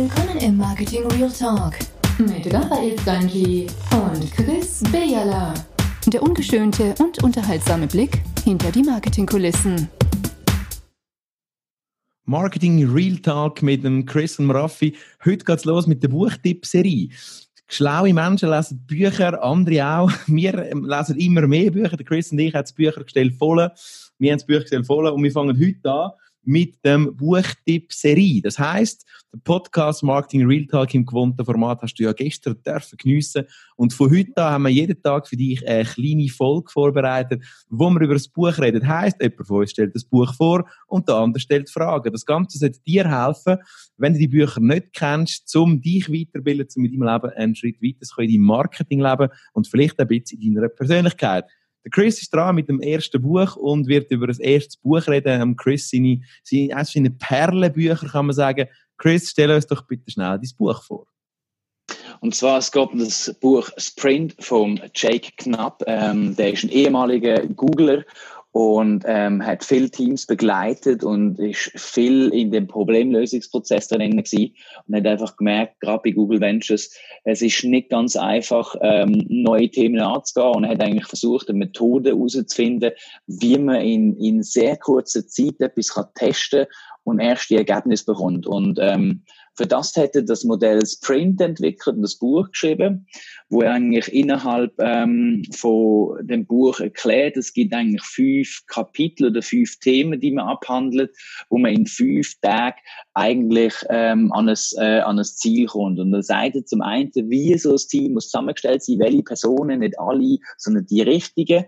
Willkommen im Marketing Real Talk mit Raphael Stanji und Chris Bejala. Der ungeschönte und unterhaltsame Blick hinter die Marketingkulissen. Marketing Real Talk mit dem Chris und Raffi. Heute geht's los mit der Buchtipp-Serie. Schlaue Menschen lesen Bücher, andere auch. Wir lesen immer mehr Bücher. Der Chris und ich haben das Büchergestell voll. Wir haben das Büchergestell voll und wir fangen heute an mit dem Buchtipp-Serie. Das heißt, der Podcast Marketing Real Talk im gewohnten Format hast du ja gestern dürfen geniessen. Und von heute an haben wir jeden Tag für dich eine kleine Folge vorbereitet, wo wir über das Buch reden. Das heisst, jemand von uns stellt das Buch vor und der andere stellt Fragen. Das Ganze sollte dir helfen, wenn du die Bücher nicht kennst, um dich weiterbilden, um mit deinem Leben einen Schritt weiter zu kommen in deinem Marketingleben und vielleicht ein bisschen in deiner Persönlichkeit. Der Chris ist dran mit dem ersten Buch und wird über das erste Buch reden. Chris, seine, seine, seine Perlenbücher kann man sagen. Chris, stell uns doch bitte schnell dein Buch vor. Und zwar, es geht um das Buch Sprint von Jake Knapp. Ähm, der ist ein ehemaliger Googler und ähm, hat viele Teams begleitet und ist viel in dem Problemlösungsprozess drin gewesen und hat einfach gemerkt, gerade bei Google Ventures, es ist nicht ganz einfach, ähm, neue Themen anzugehen und hat eigentlich versucht, eine Methode herauszufinden, wie man in, in sehr kurzer Zeit etwas kann testen und erst die Ergebnisse bekommt. Und ähm, für das hätte das Modell Sprint entwickelt und das Buch geschrieben, wo er eigentlich innerhalb ähm, von dem Buch erklärt, es gibt eigentlich fünf Kapitel oder fünf Themen, die man abhandelt, wo man in fünf Tagen eigentlich ähm, an, ein, äh, an ein Ziel kommt. Und er sagt zum einen, wie so ein Team muss zusammengestellt sein, welche Personen, nicht alle, sondern die richtigen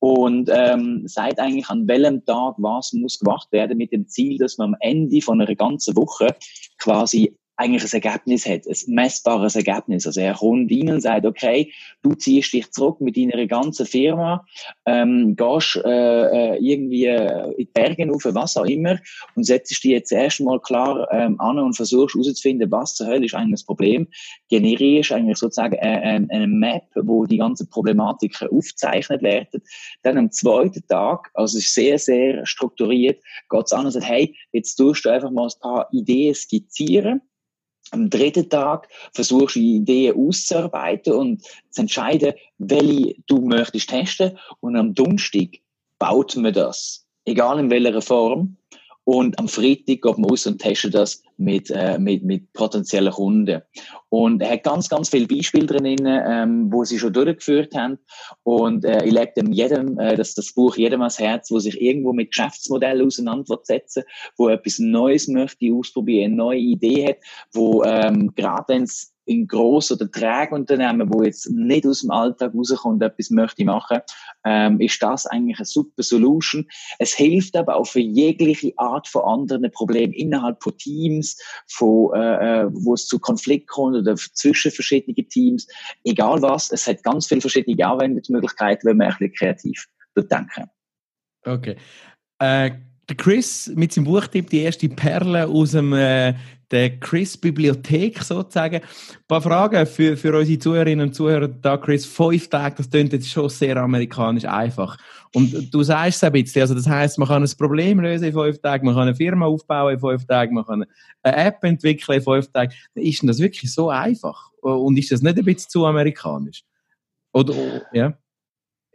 und ähm, sagt eigentlich, an welchem Tag was muss gemacht werden mit dem Ziel, dass man am Ende von einer ganzen Woche quasi eigentlich ein Ergebnis hat, ein messbares Ergebnis. Also er kommt rein und sagt, okay, du ziehst dich zurück mit deiner ganzen Firma, ähm, gehst äh, äh irgendwie in die Berge auf, was auch immer, und setzt dich jetzt erstmal klar ähm, an und versuchst herauszufinden, was zur Hölle ist eigentlich das Problem, generierst eigentlich sozusagen eine, eine Map, wo die ganzen Problematiken aufgezeichnet werden. Dann am zweiten Tag, also es ist sehr, sehr strukturiert, geht es an und sagt, hey, jetzt tust du einfach mal ein paar Ideen skizzieren, am dritten Tag versuchst du Ideen auszuarbeiten und zu entscheiden, welche du möchtest testen. Und am Donnerstag baut man das. Egal in welcher Form. Und am Freitag geht man raus und testet das mit, äh, mit, mit potenziellen Kunden. Und er hat ganz, ganz viele Beispiele drin, ähm, wo sie schon durchgeführt haben. Und äh, ich lege dem jedem, äh, das, das Buch jedem ans Herz, wo sich irgendwo mit Geschäftsmodellen auseinandersetzen, wo etwas Neues möchte ausprobieren, eine neue Idee hat, wo ähm, gerade wenn es in gross- oder Trägunternehmen, wo jetzt nicht aus dem Alltag rauskommt, etwas möchte machen, ähm, ist das eigentlich eine super Solution. Es hilft aber auch für jegliche Art von anderen Problemen innerhalb von Teams, von, äh, äh wo es zu Konflikt kommt oder zwischen verschiedenen Teams. Egal was, es hat ganz viele verschiedene Anwendungsmöglichkeiten, wenn man ein bisschen kreativ denken. Okay. Äh, der Chris mit seinem Buchtipp die erste Perle aus dem äh, der Chris-Bibliothek sozusagen. Ein paar Fragen für, für unsere Zuhörerinnen und Zuhörer da, Chris. Fünf Tage, das klingt jetzt schon sehr amerikanisch einfach. Und du sagst es ein bisschen, also das heißt, man kann ein Problem lösen in fünf Tagen, man kann eine Firma aufbauen in fünf Tagen, man kann eine App entwickeln in fünf Tagen. Ist denn das wirklich so einfach? Und ist das nicht ein bisschen zu amerikanisch? Oder, ja?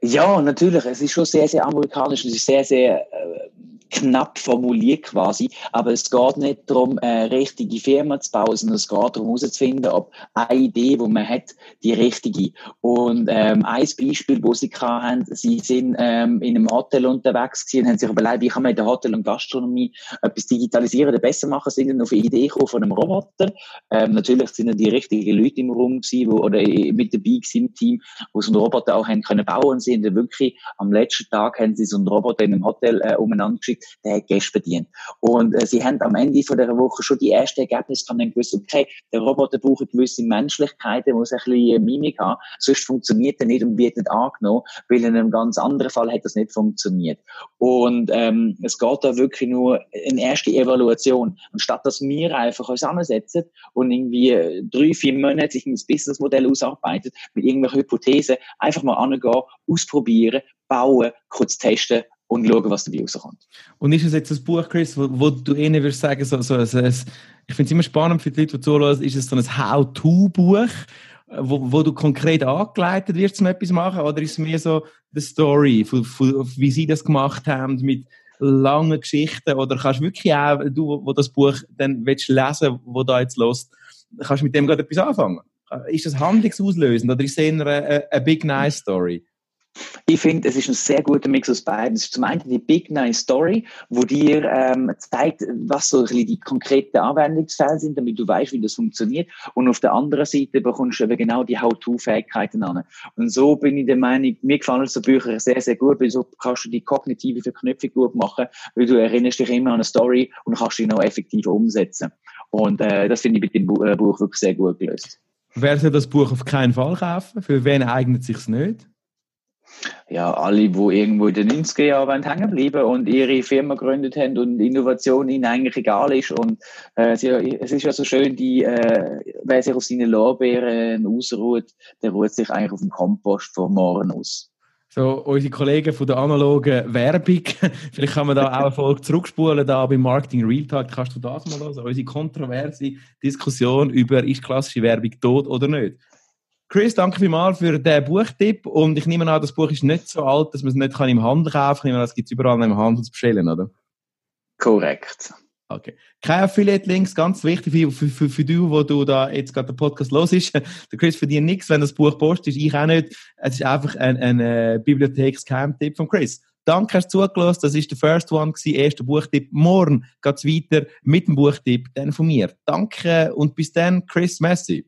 Ja, natürlich. Es ist schon sehr, sehr amerikanisch. Es ist sehr, sehr äh, knapp formuliert quasi, aber es geht nicht darum, eine richtige Firma zu bauen, sondern es geht darum herauszufinden, ob eine Idee, die man hat, die richtige. Und ähm, ein Beispiel, wo sie haben, sie sind ähm, in einem Hotel unterwegs gewesen und haben sich überlegt, wie kann man in der Hotel- und Gastronomie etwas digitalisieren oder besser machen, sind dann auf eine Idee gekommen von einem Roboter. Ähm, natürlich sind dann die richtigen Leute im Raum gewesen, wo, oder mit dabei gewesen im Team, wo so einen Roboter auch haben können bauen und sie haben wirklich am letzten Tag haben sie so einen Roboter in einem Hotel äh, umeinander geschickt, der hat Gäste bedient. Und äh, sie haben am Ende von dieser Woche schon die ersten Ergebnisse kann dann gewusst, okay, der Roboter braucht gewisse Menschlichkeiten, muss ein bisschen Mimik haben, sonst funktioniert er nicht und wird nicht angenommen, weil in einem ganz anderen Fall hat das nicht funktioniert. Und ähm, es geht da wirklich nur eine erste Evaluation. Anstatt dass wir einfach uns zusammensetzen und irgendwie drei, vier Monate sich ein Businessmodell ausarbeitet, mit irgendwelchen Hypothesen, einfach mal angehen, ausprobieren, bauen, kurz testen und schauen, was dabei rauskommt. Und ist es jetzt ein Buch, Chris, wo, wo du ihnen würdest sagen, so, so ein, Ich finde es immer spannend für die Leute, die zuhören, ist es so ein How-To-Buch, wo, wo du konkret angeleitet wirst, um etwas machen, oder ist es mehr so die Story, wie sie das gemacht haben, mit langen Geschichten, oder kannst du wirklich auch, du, wo das Buch dann willst lesen, wo da jetzt los, kannst mit dem gerade etwas anfangen? Ist das handlungsauslösend, oder ist es eher eine, eine Big Nice Story? Ich finde, es ist ein sehr guter Mix aus beiden. Es ist zum einen die Big Nice Story, wo dir ähm, zeigt, was so die konkreten Anwendungsfälle sind, damit du weißt, wie das funktioniert. Und auf der anderen Seite bekommst du eben genau die How-To-Fähigkeiten an. Und so bin ich der Meinung, mir gefallen so Bücher sehr, sehr gut, weil so kannst du die kognitive Verknüpfung gut machen, weil du erinnerst dich immer an eine Story und kannst die noch effektiv umsetzen. Und äh, das finde ich mit dem äh, Buch wirklich sehr gut gelöst. Wer soll das Buch auf keinen Fall kaufen? Für wen eignet es sich nicht? Ja, alle, die irgendwo in den 90er Jahren hängen bleiben und ihre Firma gegründet haben und Innovation ihnen eigentlich egal ist. Und äh, es ist ja so schön, die, äh, wer sich auf seine Lorbeeren ausruht, der ruht sich eigentlich auf dem Kompost vor morgen aus. So, unsere Kollegen von der analogen Werbung, vielleicht kann man da auch eine Folge zurückspulen, da beim Marketing Real Talk, kannst du das mal hören, unsere kontroverse Diskussion über, ist klassische Werbung tot oder nicht? Chris, danke vielmals für den Buchtipp. Und ich nehme an, das Buch ist nicht so alt, dass man es nicht im Handel kaufen kann. Ich nehme an, es gibt es überall im Handel zu bestellen, oder? Korrekt. Okay. Kein Affiliate-Links, ganz wichtig für, für, für, für dich, wo du da jetzt gerade den Podcast los ist. Der Chris verdient nichts, wenn das Buch postest. Ich auch nicht. Es ist einfach ein, ein, ein Bibliotheksgeheimtipp von Chris. Danke, hast du zugelassen. Das ist der First One gewesen, erster Buchtipp. Morgen geht's weiter mit dem Buchtipp, dann von mir. Danke und bis dann, Chris Messi.